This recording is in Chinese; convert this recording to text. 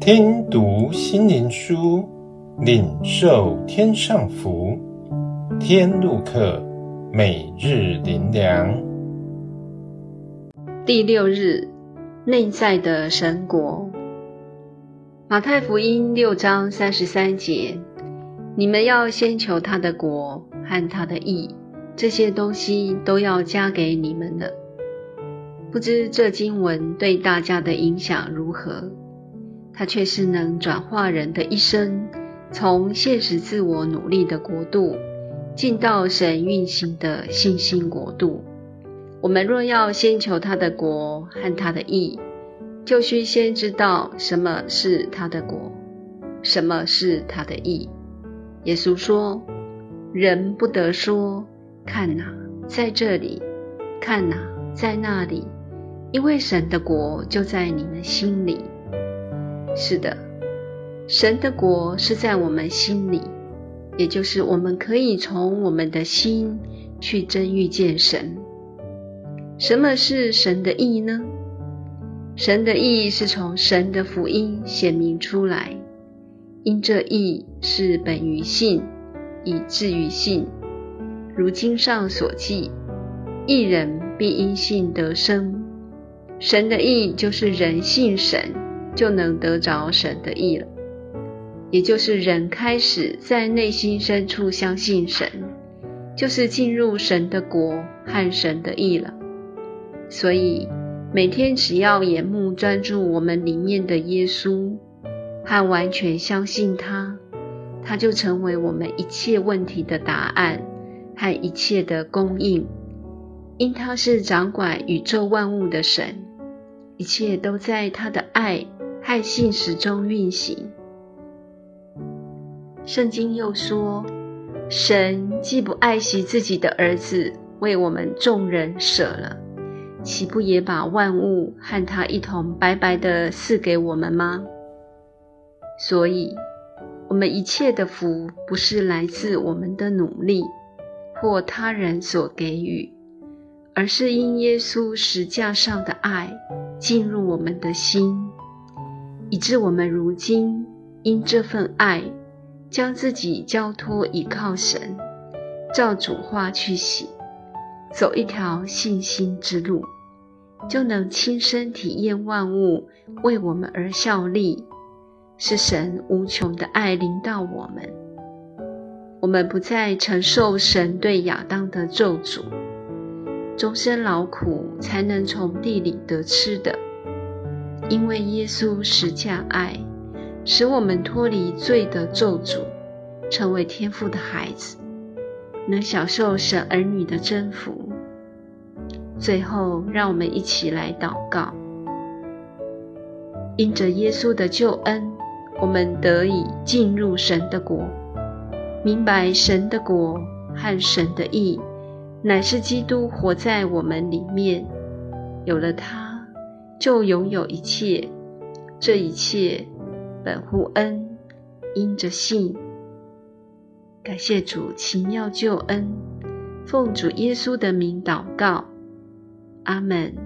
听读心灵书，领受天上福。天路客，每日灵粮。第六日，内在的神国。马太福音六章三十三节：你们要先求他的国和他的义，这些东西都要加给你们的。不知这经文对大家的影响如何？它却是能转化人的一生，从现实自我努力的国度，进到神运行的信心国度。我们若要先求他的国和他的义，就需先知道什么是他的国，什么是他的义。耶稣说：“人不得说，看哪，在这里；看哪，在那里，因为神的国就在你们心里。”是的，神的国是在我们心里，也就是我们可以从我们的心去真遇见神。什么是神的义呢？神的义是从神的福音显明出来，因这义是本于信，以至于信。如经上所记，一人必因信得生。神的义就是人信神。就能得着神的意了，也就是人开始在内心深处相信神，就是进入神的国和神的意了。所以每天只要眼目专注我们里面的耶稣，和完全相信他，他就成为我们一切问题的答案和一切的供应，因他是掌管宇宙万物的神，一切都在他的爱。在信实中运行。圣经又说：“神既不爱惜自己的儿子，为我们众人舍了，岂不也把万物和他一同白白的赐给我们吗？”所以，我们一切的福不是来自我们的努力或他人所给予，而是因耶稣十架上的爱进入我们的心。以致我们如今因这份爱，将自己交托倚靠神，照主话去行，走一条信心之路，就能亲身体验万物为我们而效力，是神无穷的爱临到我们。我们不再承受神对亚当的咒诅，终身劳苦才能从地里得吃的。因为耶稣十架爱，使我们脱离罪的咒诅，成为天父的孩子，能享受神儿女的真福。最后，让我们一起来祷告：因着耶稣的救恩，我们得以进入神的国，明白神的国和神的意，乃是基督活在我们里面，有了他。就拥有一切，这一切本乎恩，因着信。感谢主奇妙救恩，奉主耶稣的名祷告，阿门。